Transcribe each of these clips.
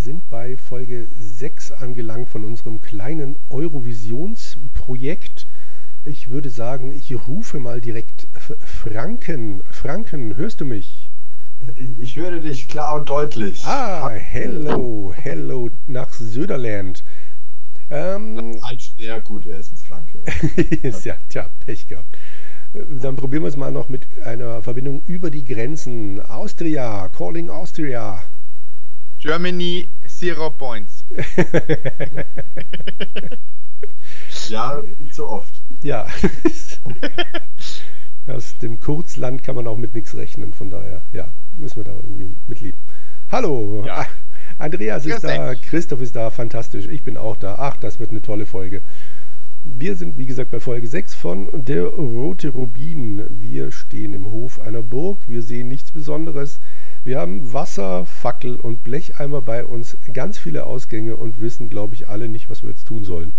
sind bei Folge 6 angelangt von unserem kleinen Eurovisionsprojekt. Ich würde sagen, ich rufe mal direkt F Franken. Franken, hörst du mich? Ich höre dich klar und deutlich. Ah, hello, hello nach Söderland. Ähm, sehr gut, er ist ein Franke. ja, tja, Pech gehabt. Dann probieren wir es mal noch mit einer Verbindung über die Grenzen. Austria, calling Austria. Germany, zero points. ja, nicht so oft. Ja. Aus dem Kurzland kann man auch mit nichts rechnen, von daher, ja, müssen wir da irgendwie mitleben. Hallo, ja. Andreas ist da, Christoph ist da, fantastisch, ich bin auch da. Ach, das wird eine tolle Folge. Wir sind, wie gesagt, bei Folge 6 von Der Rote Rubin. Wir stehen im Hof einer Burg. Wir sehen nichts Besonderes. Wir haben Wasser, Fackel und Blecheimer bei uns. Ganz viele Ausgänge und wissen, glaube ich, alle nicht, was wir jetzt tun sollen.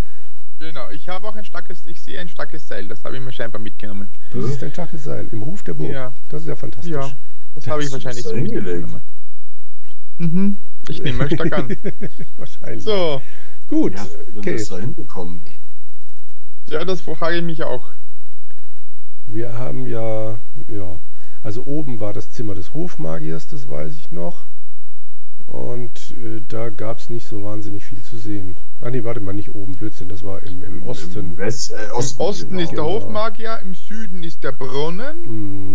Genau, ich habe auch ein starkes, ich sehe ein starkes Seil. Das habe ich mir scheinbar mitgenommen. Du siehst ein starkes Seil im Hof der Burg. Ja. Das ist ja fantastisch. Ja, das, das habe ich wahrscheinlich so mitgenommen. Mhm. Ich nehme euch stark an. wahrscheinlich. So. Gut. Wie okay. das da hinbekommen? Ja, das frage ich mich auch. Wir haben ja, ja, also oben war das Zimmer des Hofmagiers, das weiß ich noch. Und äh, da gab es nicht so wahnsinnig viel zu sehen. Ah nee, warte mal, nicht oben, Blödsinn, das war im, im Osten. Im, West, äh, Osten, Im Osten genau. ist der genau. Hofmagier, im Süden ist der Brunnen,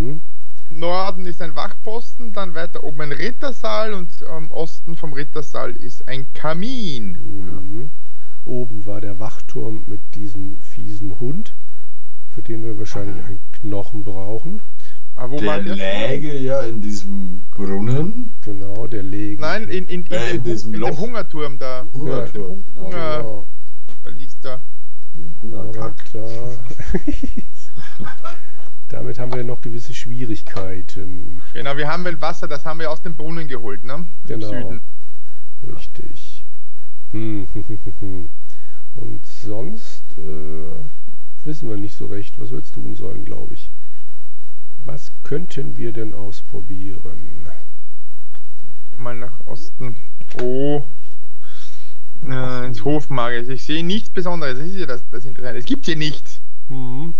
mhm. Norden ist ein Wachposten, dann weiter oben ein Rittersaal und am Osten vom Rittersaal ist ein Kamin. Mhm. Oben war der Wachturm mit diesem fiesen Hund, für den wir wahrscheinlich einen Knochen brauchen. Ah, der, der läge ja in diesem Brunnen. Genau, der läge. Nein, in, in, in, äh, in diesem in dem Hungerturm da. Hungerturm, ja, genau. Hunger, genau. Da liest da. Hungerkack. Da. Damit haben wir noch gewisse Schwierigkeiten. Genau, wir haben ein Wasser, das haben wir aus dem Brunnen geholt, ne? Im genau. Süden. Richtig. Hm. Und sonst äh, wissen wir nicht so recht, was wir jetzt tun sollen, glaube ich. Könnten wir denn ausprobieren? Mal nach Osten. Oh. Äh, ins Hofmagier. Ich sehe nichts Besonderes. Das ist ja das, das Interessante. Es gibt hier nichts. Mhm.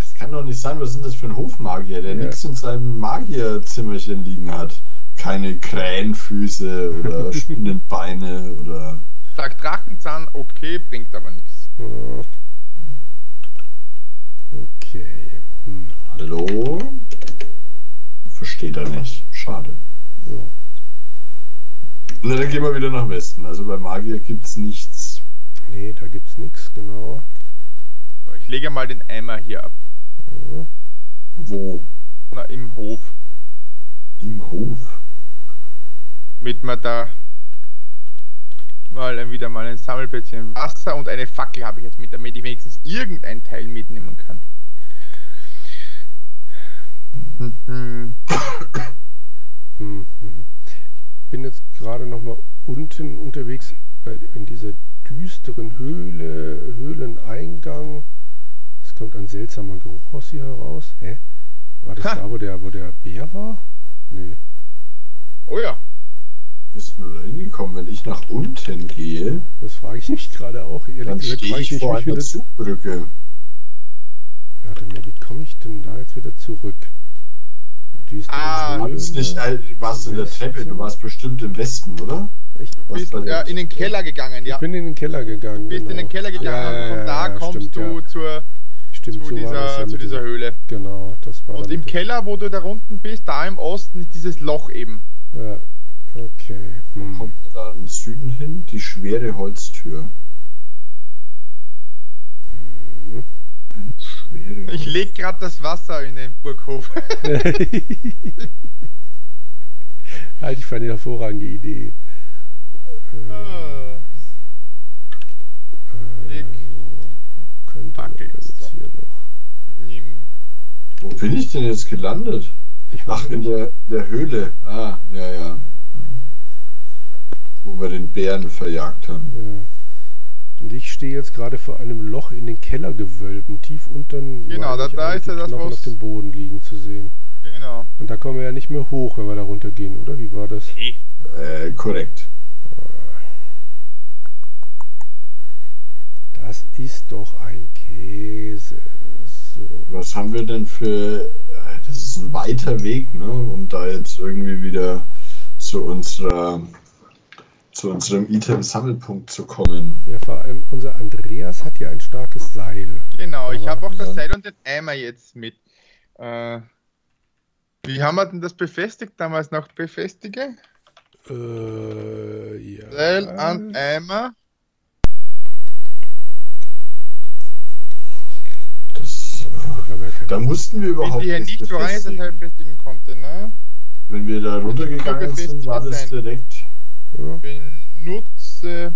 Das kann doch nicht sein. Was ist das für ein Hofmagier, der ja. nichts in seinem Magierzimmerchen liegen hat? Keine Krähenfüße oder Spinnenbeine oder. Sagt Drachenzahn, okay, bringt aber nichts. Okay. Hm. Hallo? Versteht er nicht. Schade. Ja. Na, dann gehen wir wieder nach Westen. Also bei Magier gibt's nichts. Nee, da gibt's nichts, genau. So, ich lege mal den Eimer hier ab. Ja. Wo? Na, im Hof. Im Hof? Mit man da mal wieder mal ein Sammelplätzchen Wasser und eine Fackel habe ich jetzt mit, damit ich wenigstens irgendein Teil mitnehmen kann. Ich bin jetzt gerade noch mal unten unterwegs in dieser düsteren Höhle, Höhleneingang. Es kommt ein seltsamer Geruch aus hier heraus. Hä? War das ha. da, wo der, wo der Bär war? Nee. Oh ja bist du da hingekommen, wenn ich nach unten gehe? Das frage ich mich gerade auch. Ehrlich dann gesagt, frage ich, ich vor einer Zugbrücke. Ja, dann, wie komme ich denn da jetzt wieder zurück? Düstere ah, Höhle, nicht, äh, warst in der Treppe, du warst bestimmt im Westen, oder? Ich du bist ja, in den Keller gegangen, ja. Ich bin in den Keller gegangen. Du bist genau. in den Keller gegangen ja, und von da kommst stimmt, du zur, stimmt, zu, so dieser, zu dieser Höhle. Genau, das war Und im Keller, wo du da unten bist, da im Osten, ist dieses Loch eben. Ja, Okay. Hm. Wo kommt man da im Süden hin? Die schwere Holztür. Schwere ich leg gerade das Wasser in den Burghof. Halte ich für eine hervorragende Idee. Ah. Äh, also, wo könnte man denn jetzt hier noch? Wo bin ich denn jetzt gelandet? Ach, in der, der Höhle. Ah, ja, ja wo wir den Bären verjagt haben. Ja. Und ich stehe jetzt gerade vor einem Loch in den Kellergewölben, tief unten. Genau, da, da ist ja das Knochen auf dem Boden liegen zu sehen. Genau. Und da kommen wir ja nicht mehr hoch, wenn wir da runtergehen, oder? Wie war das? Hey. Äh, korrekt. Das ist doch ein Käse. So. Was haben wir denn für. Das ist ein weiter Weg, ne? Um da jetzt irgendwie wieder zu unserer zu unserem Item-Sammelpunkt zu kommen. Ja, vor allem unser Andreas hat ja ein starkes Seil. Genau, ich habe auch das Seil und den Eimer jetzt mit. Äh, wie haben wir denn das befestigt damals noch? Befestige? Äh, ja. Seil an Eimer. Da mussten wir überhaupt Wenn nicht so rein das halt befestigen konnte, ne? Wenn wir da runtergegangen sind, war das direkt. Ja. Benutze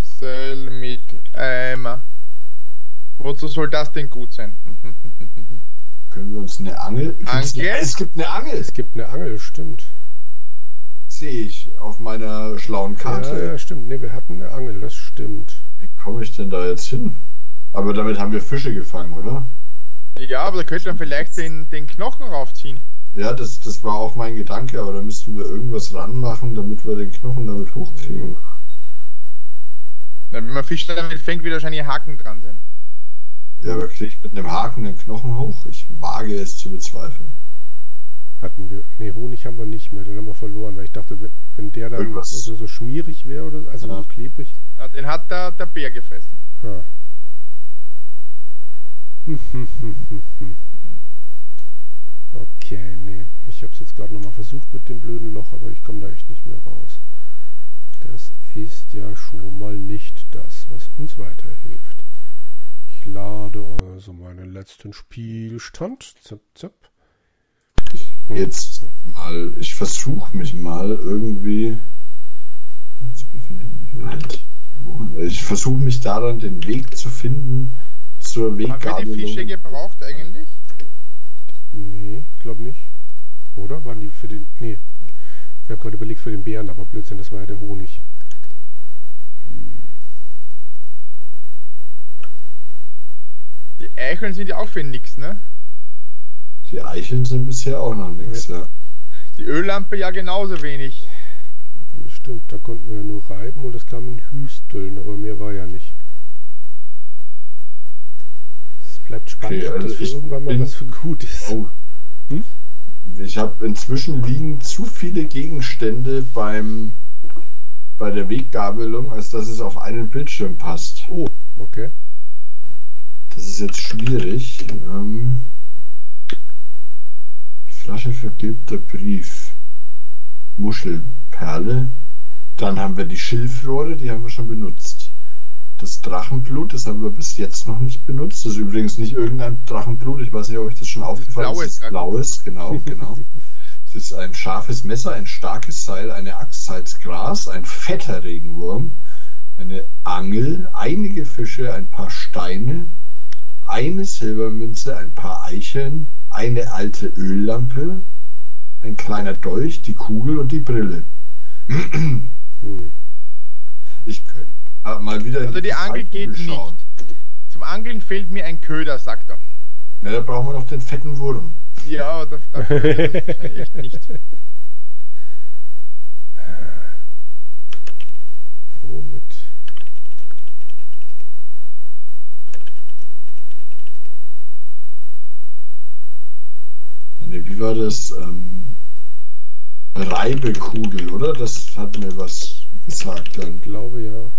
Seil mit Eimer. Wozu soll das denn gut sein? Können wir uns eine Angel? Angel? Es gibt eine Angel. Es gibt eine Angel, stimmt. Sehe ich auf meiner schlauen Karte. Ja, ja, stimmt. Ne, wir hatten eine Angel, das stimmt. Wie komme ich denn da jetzt hin? Aber damit haben wir Fische gefangen, oder? Ja, aber da könnte man vielleicht den, den Knochen raufziehen. Ja, das, das war auch mein Gedanke, aber da müssten wir irgendwas ranmachen, damit wir den Knochen damit hochkriegen. Na, wenn man Fisch damit fängt, wird wahrscheinlich ein Haken dran sein. Ja, aber kriege ich mit einem Haken den Knochen hoch? Ich wage es zu bezweifeln. Hatten wir. Ne, Honig haben wir nicht mehr, den haben wir verloren, weil ich dachte, wenn, wenn der dann also so schmierig wäre oder also ja. so klebrig. Ja, den hat der, der Bär gefressen. Ha. Okay, nee. Ich habe es jetzt gerade nochmal versucht mit dem blöden Loch, aber ich komme da echt nicht mehr raus. Das ist ja schon mal nicht das, was uns weiterhilft. Ich lade also meinen letzten Spielstand. Zap, zap. Hm. Jetzt mal, ich versuche mich mal irgendwie. Jetzt befinde ich mich halt. Ich versuche mich daran, den Weg zu finden zur Weggabelung. Haben wir die Fische gebraucht eigentlich? Nee, ich glaube nicht. Oder? Waren die für den. Nee. Ich habe gerade überlegt für den Bären, aber Blödsinn, das war ja der Honig. Die Eicheln sind ja auch für nix, ne? Die Eicheln sind bisher auch noch nix, ja. ja. Die Öllampe ja genauso wenig. Stimmt, da konnten wir ja nur reiben und es kamen Hüsteln, aber mehr war ja nicht. Es bleibt spannend, okay, also ob das für irgendwann mal was für gut ist. Oh. Hm? Ich habe inzwischen liegen zu viele Gegenstände beim bei der Weggabelung, als dass es auf einen Bildschirm passt. Oh, okay. Das ist jetzt schwierig. Ähm, Flasche vergilbter Brief. Muschelperle. Dann haben wir die Schilfrohre, die haben wir schon benutzt. Das Drachenblut, das haben wir bis jetzt noch nicht benutzt. Das ist übrigens nicht irgendein Drachenblut. Ich weiß nicht, ob euch das schon aufgefallen ist. Blaues, ist blaues, genau, genau. Es ist ein scharfes Messer, ein starkes Seil, eine Axt, Salz, Gras, ein fetter Regenwurm, eine Angel, einige Fische, ein paar Steine, eine Silbermünze, ein paar Eicheln, eine alte Öllampe, ein kleiner Dolch, die Kugel und die Brille. Hm. Ich könnte ja mal wieder. Also die Angel geht schauen. nicht. Zum Angeln fehlt mir ein Köder, sagt er. Na, da brauchen wir noch den fetten Wurm. Ja, aber dafür echt nicht. Womit Nee, wie war das? Ähm, Reibekugel, oder? Das hat mir was gesagt dann. Ich glaube ja.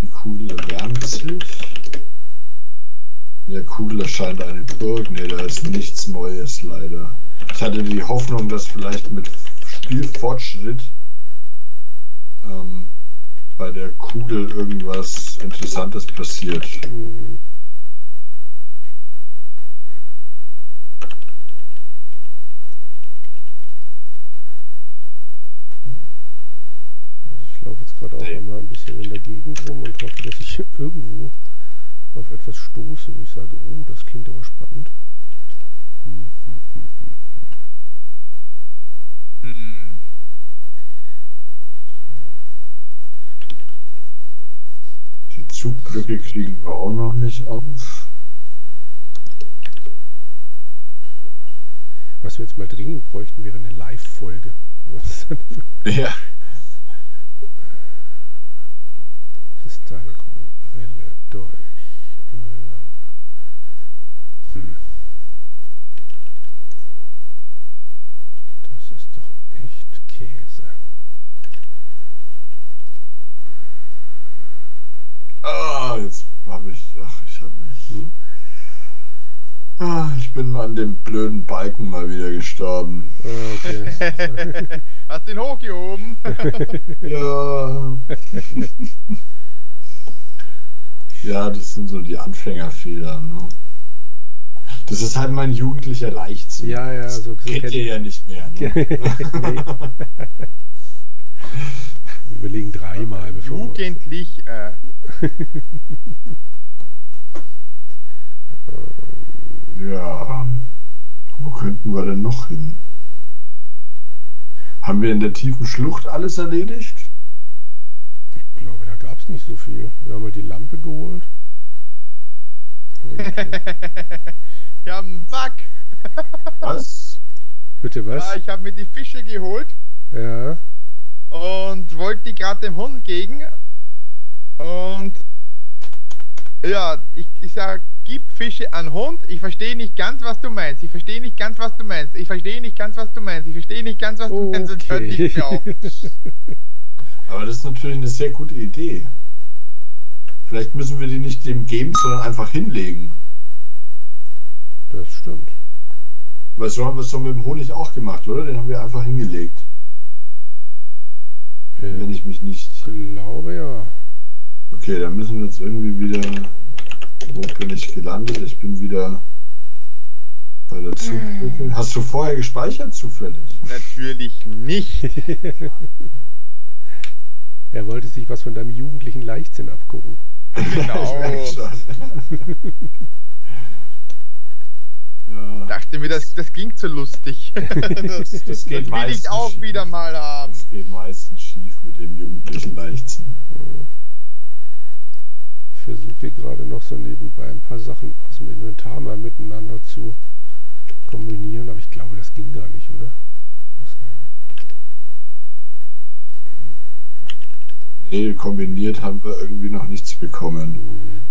Die Kugel erwärmt sich. Der Kugel erscheint eine Burg. Ne, da ist nichts Neues leider. Ich hatte die Hoffnung, dass vielleicht mit Spielfortschritt ähm, bei der Kugel irgendwas Interessantes passiert. Mhm. Laufe jetzt gerade auch nee. mal ein bisschen in der Gegend rum und hoffe, dass ich irgendwo auf etwas stoße, wo ich sage, oh, das klingt aber spannend. Hm, hm, hm, hm. Die Zugbrücke kriegen wir auch noch nicht auf. Was wir jetzt mal dringend bräuchten, wäre eine Live-Folge. Ja. Kristallkugel, Brille, Dolch, Öllampe. Hm. Das ist doch echt Käse. Ah, jetzt habe ich. Ach, ich habe mich. Hm? Ah, ich bin an dem blöden Balken mal wieder gestorben. Okay. Hast den hochgehoben? ja. ja, das sind so die Anfängerfehler. Ne? Das ist halt mein jugendlicher Leichtsinn. Ja, ja, so, so kennt ihr ja nicht mehr. Ne? Wir überlegen dreimal, bevor Jugendlich. Äh. ja. Wo könnten wir denn noch hin? Haben wir in der tiefen Schlucht alles erledigt? Nicht so viel. Wir haben mal die Lampe geholt. Wir haben einen Bug. Was? Bitte was? Ja, ich habe mir die Fische geholt. Ja. Und wollte die gerade dem Hund gegen. Und ja, ich, ich sage, gib Fische an Hund. Ich verstehe nicht ganz, was du meinst. Ich verstehe nicht ganz, was du meinst. Ich verstehe nicht ganz, was du meinst. Ich verstehe nicht ganz, was du okay. meinst. Und hört nicht mehr auf. Aber das ist natürlich eine sehr gute Idee. Vielleicht müssen wir die nicht dem geben, sondern einfach hinlegen. Das stimmt. Weil so haben wir es doch mit dem Honig auch gemacht, oder? Den haben wir einfach hingelegt. Ähm, Wenn ich mich nicht. glaube ja. Okay, dann müssen wir jetzt irgendwie wieder. Wo bin ich gelandet? Ich bin wieder bei der Zugbrücke. Hm. Hast du vorher gespeichert zufällig? Natürlich nicht. er wollte sich was von deinem jugendlichen Leichtsinn abgucken. Genau. Ja. Dachte mir, das, das klingt so lustig. das, das, geht das will ich auch schief. wieder mal haben. Das geht meistens schief mit dem jugendlichen Leichtsinn. Ich versuche hier gerade noch so nebenbei ein paar Sachen aus dem Inventar mal miteinander zu kombinieren, aber ich glaube, das ging gar nicht, oder? Nee, kombiniert haben wir irgendwie noch nichts bekommen.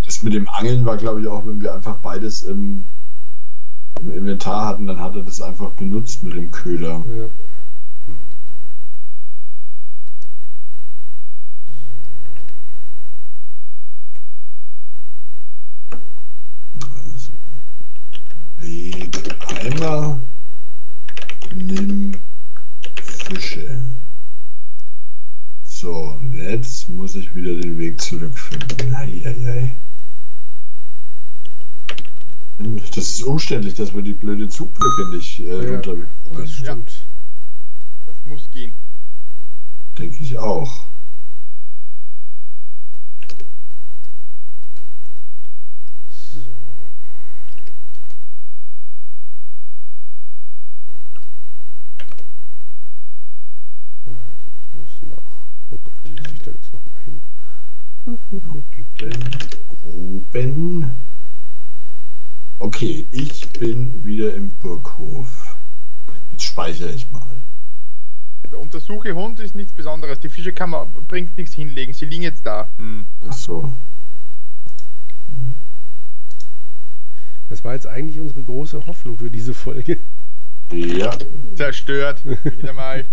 Das mit dem Angeln war, glaube ich, auch, wenn wir einfach beides im im Inventar hatten, dann hat er das einfach benutzt mit dem Köder. Ja. Also, leg Eimer, nimm Fische. So, und jetzt muss ich wieder den Weg zurückfinden. Eieiei. Das ist umständlich, dass wir die blöde Zugbrücke nicht äh, ja, runterbekommen. Das stimmt. Ja. Das muss gehen. Denke ich auch. Oh Gott, wo muss ich denn jetzt nochmal hin? Oben. Oben. Okay, ich bin wieder im Burghof. Jetzt speichere ich mal. Also untersuche Hund ist nichts Besonderes. Die Fische kann man, bringt nichts hinlegen. Sie liegen jetzt da. Hm. Ach so. Das war jetzt eigentlich unsere große Hoffnung für diese Folge. Ja. Zerstört. Wieder mal.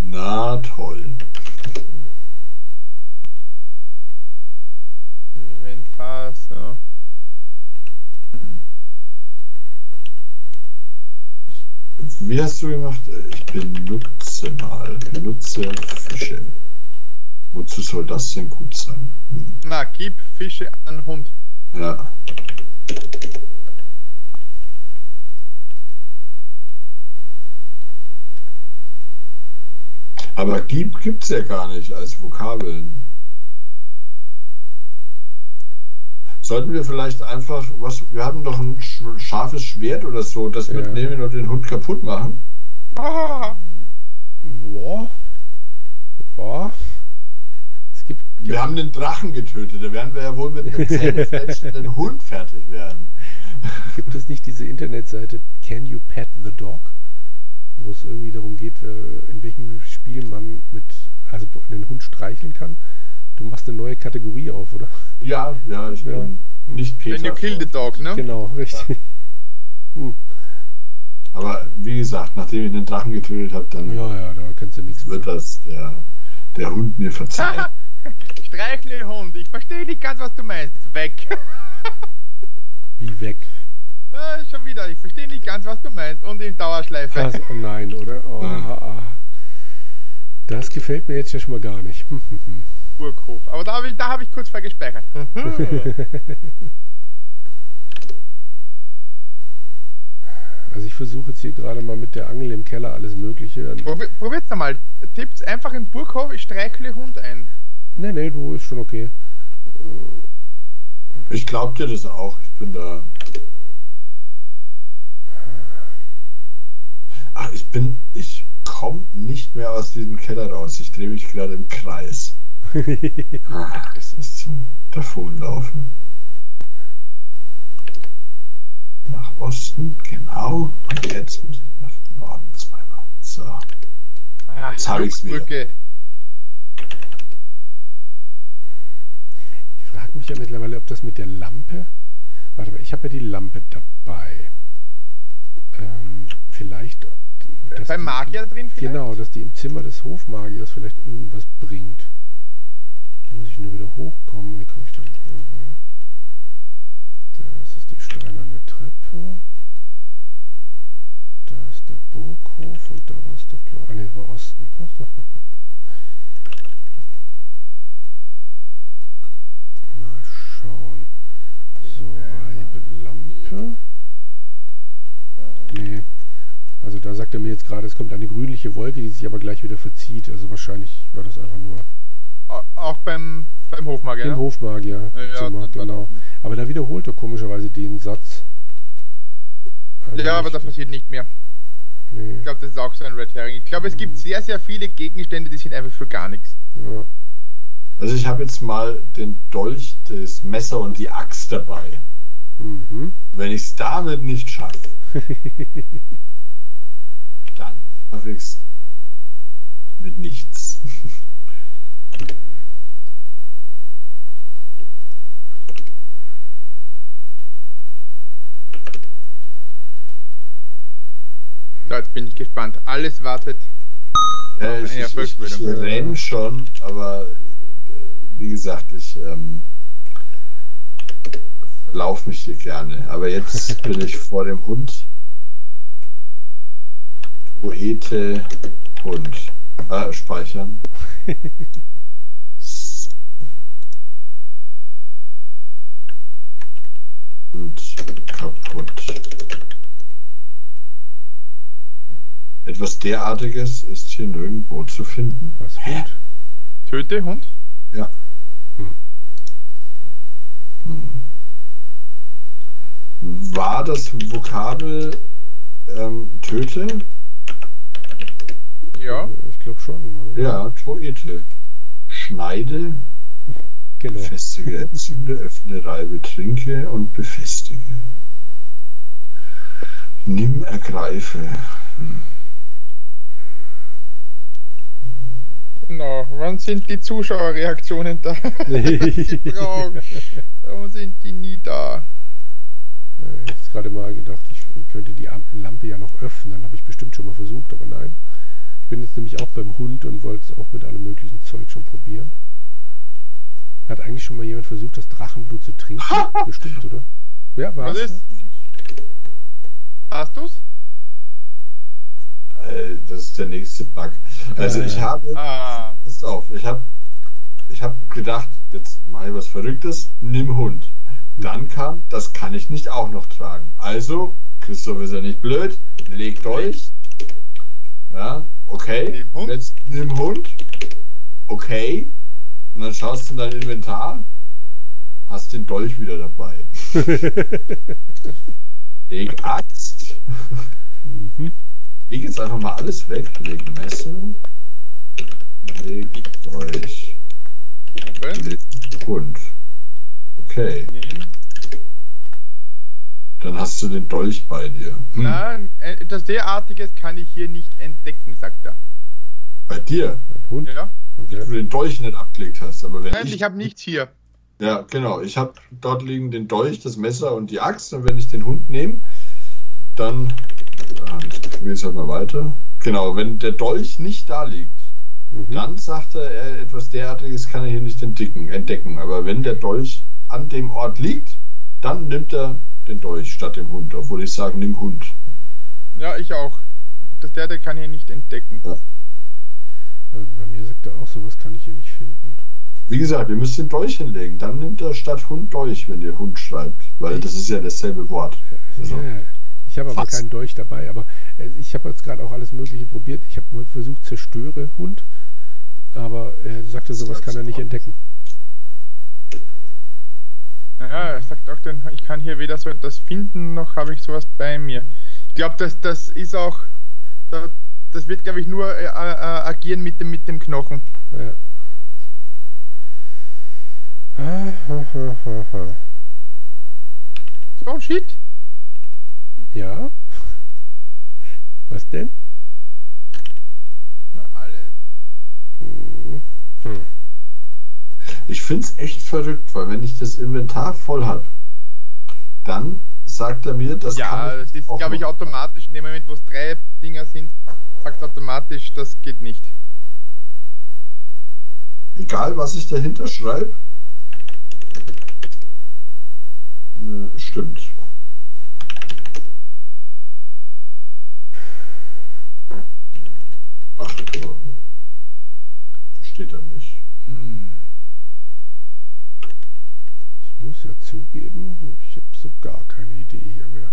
Na toll. Inventar, so. Wie hast du gemacht? Ich benutze mal. Benutze Fische. Wozu soll das denn gut sein? Hm. Na, gib Fische an Hund. Ja. Aber gib gibt's ja gar nicht als Vokabeln. Sollten wir vielleicht einfach, was, wir haben doch ein scharfes Schwert oder so, das ja. mitnehmen und den Hund kaputt machen? Ah. Ja. Ja. Es gibt, wir haben den Drachen getötet, da werden wir ja wohl mit einem zähnefletschenden Hund fertig werden. Gibt es nicht diese Internetseite Can You Pet the Dog? Wo es irgendwie darum geht, in welchem Spiel man mit, also den Hund streicheln kann. Du machst eine neue Kategorie auf, oder? Ja, ja, ich bin nicht Peter. When you kill the dog, ne? Genau, richtig. Ja. Hm. Aber wie gesagt, nachdem ich den Drachen getötet habe, dann. Ja, ja, da kannst du nichts Wird mehr. das der, der Hund mir verzeihen. Streichle Hund, ich verstehe nicht ganz, was du meinst. Weg. Wie weg? Na, schon wieder, ich verstehe nicht ganz, was du meinst. Und in Dauerschleife. Also, oh nein, oder? Oh, ah. Das gefällt mir jetzt ja schon mal gar nicht. Burghof. Aber da habe ich, hab ich kurz vergespeichert. Also ich versuche jetzt hier gerade mal mit der Angel im Keller alles Mögliche. Probier, probiert's einmal. Tippt einfach in Burghof, ich streichle Hund ein. Nee, nee, du ist schon okay. Ich glaub dir das auch. Ich bin da. Ach, ich bin. Ich komme nicht mehr aus diesem Keller raus. Ich drehe mich gerade im Kreis. Ach, das ist zum Davonlaufen. Nach Osten, genau. Und jetzt muss ich nach Norden zweimal. So. Ah, jetzt habe ich es wieder. Ich frage mich ja mittlerweile, ob das mit der Lampe. Warte mal, ich habe ja die Lampe dabei. Ähm, vielleicht. Beim Magier drin vielleicht? Genau, dass die im Zimmer des Hofmagiers vielleicht irgendwas bringt. Muss ich nur wieder hochkommen. Wie komme ich dann? Das ist die steinerne Treppe. Da ist der Burghof und da war es doch klar. Ah, ne, war Osten. Mal schauen. So, Reibe Lampe. Da sagt er mir jetzt gerade, es kommt eine grünliche Wolke, die sich aber gleich wieder verzieht. Also wahrscheinlich war das einfach nur. Auch beim beim Hofmagier. Im Hofmagier. Ja, Zimmer, genau. Aber da wiederholt er komischerweise den Satz. Aber ja, aber da passiert nicht mehr. Nee. Ich glaube, das ist auch so ein Red Herring. Ich glaube, es gibt sehr, sehr viele Gegenstände, die sind einfach für gar nichts. Ja. Also ich habe jetzt mal den Dolch, das Messer und die Axt dabei. Mhm. Wenn ich es damit nicht schaffe, dann schaffe ich es mit nichts. So, jetzt bin ich gespannt. Alles wartet. Ja, ich, ich, ich, ich renne schon, aber äh, wie gesagt, ich ähm, verlaufe mich hier gerne. Aber jetzt bin ich vor dem Hund. Poete Hund. Ah, speichern. Und kaputt. Etwas derartiges ist hier nirgendwo zu finden. Was Hund? Töte Hund? Ja. Hm. Hm. War das Vokabel ähm, Töte? Ja. Äh, ich glaube schon. Oder? Ja, Toete. Schneide, genau. befestige, entzünde, öffne, reibe, trinke und befestige. Nimm, ergreife. Genau, wann sind die Zuschauerreaktionen da? Warum sind die nie da? Ich habe jetzt gerade mal gedacht, ich könnte die Lampe ja noch öffnen. Habe ich bestimmt schon mal versucht, aber nein. Ich bin jetzt nämlich auch beim Hund und wollte es auch mit allem möglichen Zeug schon probieren. Hat eigentlich schon mal jemand versucht, das Drachenblut zu trinken? bestimmt, oder? Ja, war's. Was ist? Hast du's? Äh, das ist der nächste Bug. Also äh, ich habe, ah. pass auf, ich habe ich hab gedacht, jetzt mache ich was Verrücktes, nimm Hund. Dann kam, das kann ich nicht auch noch tragen. Also, Christoph ist ja nicht blöd, legt euch. Ja, okay. Nimm Hund. Jetzt nimm Hund. Okay. Und dann schaust du in dein Inventar, hast den Dolch wieder dabei. Leg Axt. Mhm. Leg jetzt einfach mal alles weg. Leg Messer. Leg Dolch. Leg Hund. Okay. Dann hast du den Dolch bei dir. Hm. Nein, etwas derartiges kann ich hier nicht entdecken, sagt er. Bei dir? Ein Hund? Ja. Okay. Wenn du den Dolch nicht abgelegt hast. Aber wenn Nein, ich, ich habe nichts hier. Ja, genau. Ich habe dort liegen den Dolch, das Messer und die Axt. Und wenn ich den Hund nehme, dann ich es halt mal weiter. Genau, wenn der Dolch nicht da liegt, mhm. dann sagt er, er, etwas derartiges kann er hier nicht entdecken, entdecken. Aber wenn der Dolch an dem Ort liegt, dann nimmt er den Dolch statt dem Hund, obwohl ich sage, nimm Hund. Ja, ich auch. Das der, der kann hier nicht entdecken. Ja. Also bei mir sagt er auch, sowas kann ich hier nicht finden. Wie gesagt, ihr müsst den Dolch hinlegen. Dann nimmt er statt Hund Dolch, wenn ihr Hund schreibt. Weil das ist ja dasselbe Wort. Also, ja, ich habe aber keinen Dolch dabei. Aber äh, ich habe jetzt gerade auch alles Mögliche probiert. Ich habe mal versucht, zerstöre Hund. Aber er sagte, sowas kann er nicht entdecken. Ja, er sagt auch, dann, ich kann hier weder so etwas finden, noch habe ich sowas bei mir. Ich glaube, das, das ist auch, das wird, glaube ich, nur äh, äh, agieren mit dem, mit dem Knochen. Ja. So, shit. Ja. Was denn? Na, alles. Hm. Ich finde es echt verrückt, weil wenn ich das Inventar voll habe, dann sagt er mir, das ja, kann Ja, das ist, glaube ich, automatisch. In dem Moment, wo es drei Dinger sind, sagt automatisch, das geht nicht. Egal, was ich dahinter schreibe? Ne, stimmt. Ach, steht da nicht. Hm. Muss ja zugeben, ich habe so gar keine Idee hier mehr.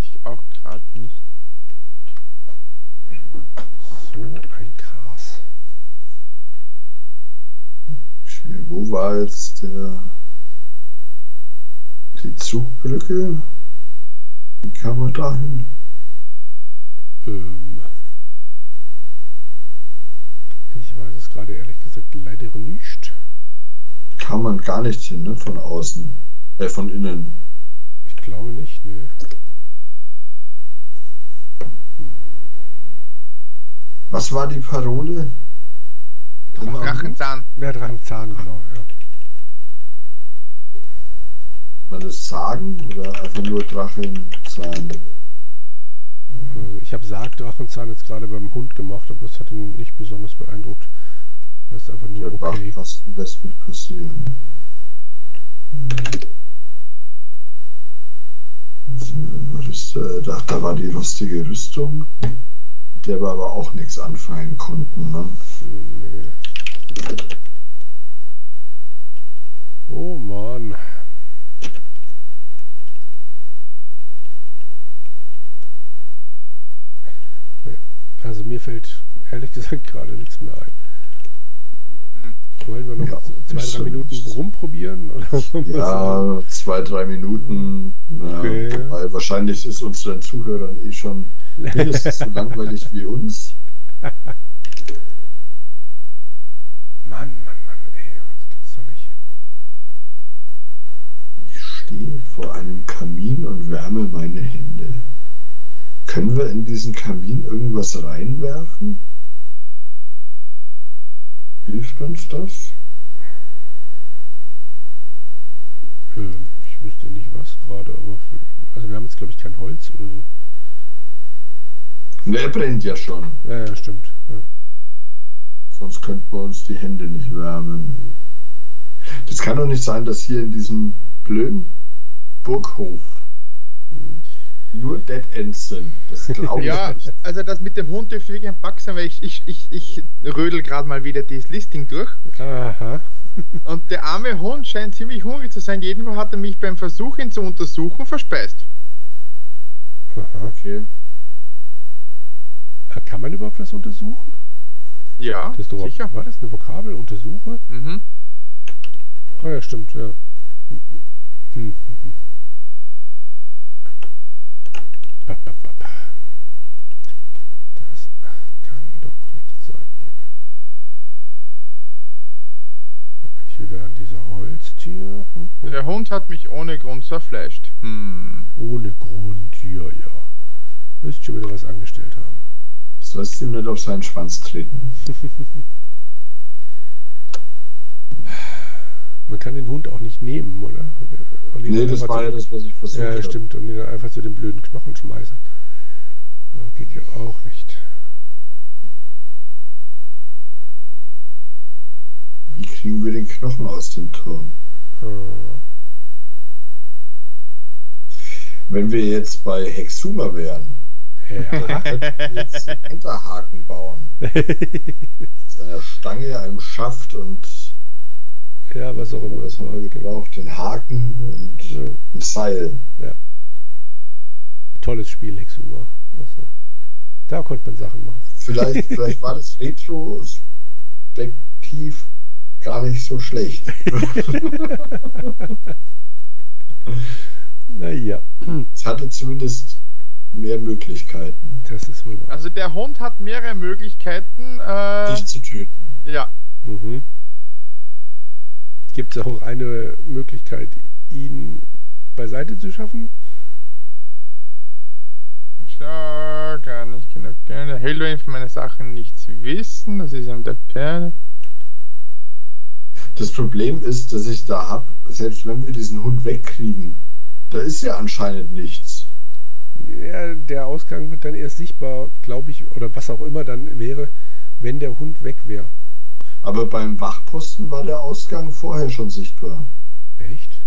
Ich auch gerade nicht. So ein Gras. Wo war jetzt der die Zugbrücke? Wie kann man da hin? Ähm, ich weiß es gerade ehrlich gesagt leider nicht. Kann man gar nicht hin, ne? Von außen. Äh, von innen. Ich glaube nicht, ne. Was war die Parole? Drachenzahn. Ja, Drachenzahn, genau, ja. Man das sagen oder einfach nur Drachenzahn? Also ich habe Sarg Drachenzahn jetzt gerade beim Hund gemacht, aber das hat ihn nicht besonders beeindruckt. Das ist einfach nur Der okay. Bachkasten lässt mich passieren. Was ist, äh, da, da war die lustige Rüstung der wir aber auch nichts anfangen konnten. Ne? Nee. Oh Mann. Also mir fällt ehrlich gesagt gerade nichts mehr ein. Wollen wir noch ja, zwei, drei Minuten rumprobieren? Oder ja, zwei, drei Minuten. Okay. Ja, weil wahrscheinlich ist unseren Zuhörern eh schon mindestens so langweilig wie uns. Mann, Mann, Mann, ey, das gibt's doch nicht. Ich stehe vor einem Kamin und wärme meine Hände. Können wir in diesen Kamin irgendwas reinwerfen? Hilft uns das? Ähm, ich wüsste nicht was gerade, aber für, also wir haben jetzt glaube ich kein Holz oder so. Ne, er brennt ja schon. Ja, ja stimmt. Ja. Sonst könnten wir uns die Hände nicht wärmen. Das kann doch nicht sein, dass hier in diesem blöden Burghof nur Dead Ends sind. Das glaube ich ja, nicht. also das mit dem Hund dürfte wirklich ein Bug sein, weil ich, ich, ich, ich rödel gerade mal wieder dieses Listing durch. Aha. Und der arme Hund scheint ziemlich hungrig zu sein. Jedenfalls hat er mich beim Versuch, ihn zu untersuchen, verspeist. Aha. Okay. Äh, kann man überhaupt was untersuchen? Ja, das doch, sicher. War das eine Vokabel? Untersuche? Mhm. Ah ja, stimmt, ja. Hm, das kann doch nicht sein hier. Da bin ich wieder an dieser Holztür. Hm, hm. Der Hund hat mich ohne Grund zerfleischt. Hm. Ohne Grund, ja, ja. Müsst schon wieder was angestellt haben. Sollst ihm nicht auf seinen Schwanz treten. Man kann den Hund auch nicht nehmen, oder? Und nee, das war ja das, was ich versucht habe. Ja, stimmt. Und ihn einfach zu den blöden Knochen schmeißen. Ja, geht ja auch nicht. Wie kriegen wir den Knochen aus dem Turm? Hm. Wenn wir jetzt bei Hexuma wären, ja. dann jetzt einen Enterhaken bauen. Seine Stange, einem Schaft und ja, was auch immer. Was haben wir gebraucht? Den Haken und ja. ein Seil. Ja. Tolles Spiel, Hexuma. Also, da konnte man Sachen machen. Vielleicht, vielleicht war das retrospektiv gar nicht so schlecht. naja. Es hatte zumindest mehr Möglichkeiten. Das ist wohl wahr. Also der Hund hat mehrere Möglichkeiten, äh, dich zu töten. Ja. Mhm. Gibt es auch eine Möglichkeit, ihn beiseite zu schaffen? Schau, gar nicht genug gerne. Hellrain für meine Sachen nichts wissen. Das ist an der Perle. Das Problem ist, dass ich da habe, selbst wenn wir diesen Hund wegkriegen, da ist ja anscheinend nichts. Ja, der Ausgang wird dann erst sichtbar, glaube ich, oder was auch immer dann wäre, wenn der Hund weg wäre. Aber beim Wachposten war der Ausgang vorher schon sichtbar. Echt?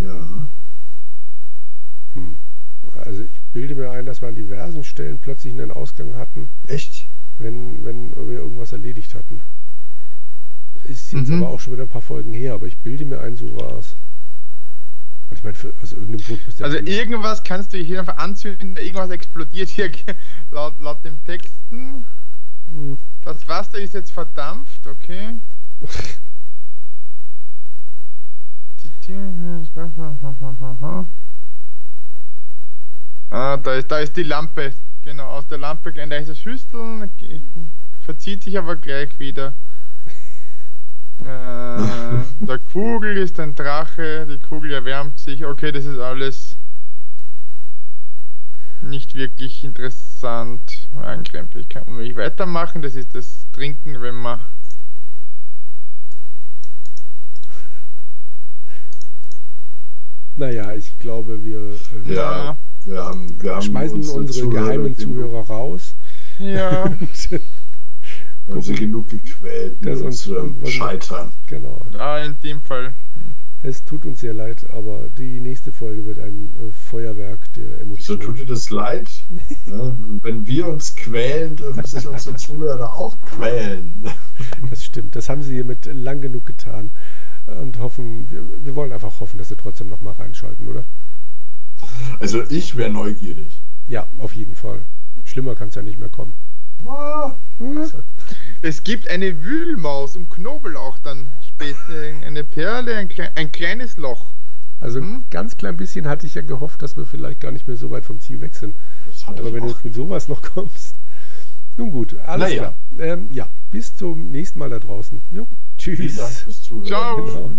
Ja. Hm. Also ich bilde mir ein, dass wir an diversen Stellen plötzlich einen Ausgang hatten. Echt? Wenn, wenn wir irgendwas erledigt hatten. Ist jetzt mhm. aber auch schon wieder ein paar Folgen her, aber ich bilde mir ein, so war es. Ich meine, aus irgendeinem Grund ist Also irgendwas kannst du hier einfach anzünden, irgendwas explodiert hier laut, laut dem Texten. Hm. Das Wasser ist jetzt verdampft, okay. ah, da ist, da ist die Lampe. Genau, aus der Lampe ein leichtes Hüsteln, verzieht sich aber gleich wieder. Äh, der Kugel ist ein Drache, die Kugel erwärmt sich. Okay, das ist alles nicht wirklich interessant. Einklempel. Ich kann unbedingt weitermachen. Das ist das Trinken, wenn man. Naja, ich glaube, wir, äh, ja, wir, haben, wir haben schmeißen unsere, unsere geheimen Zuhörer raus. Ja. Wir haben sie genug gequält das uns zu scheitern. Genau. Ah, in dem Fall. Es tut uns sehr leid, aber die nächste Folge wird ein äh, Feuerwerk der Emotionen. Wieso tut dir das leid? ja, wenn wir uns quälen, dürfen sich unsere Zuhörer auch quälen. das stimmt. Das haben sie hiermit lang genug getan. Und hoffen, wir, wir wollen einfach hoffen, dass sie trotzdem nochmal reinschalten, oder? Also ich wäre neugierig. Ja, auf jeden Fall. Schlimmer kann es ja nicht mehr kommen. Es gibt eine Wühlmaus und Knoblauch dann eine Perle, ein, ein kleines Loch. Also hm? ganz klein bisschen hatte ich ja gehofft, dass wir vielleicht gar nicht mehr so weit vom Ziel weg sind. Aber wenn du jetzt mit sowas noch kommst. Nun gut, alles naja. klar. Ähm, ja, bis zum nächsten Mal da draußen. Jo, tschüss. Vielen Dank fürs Zuhören. Ciao. Genau.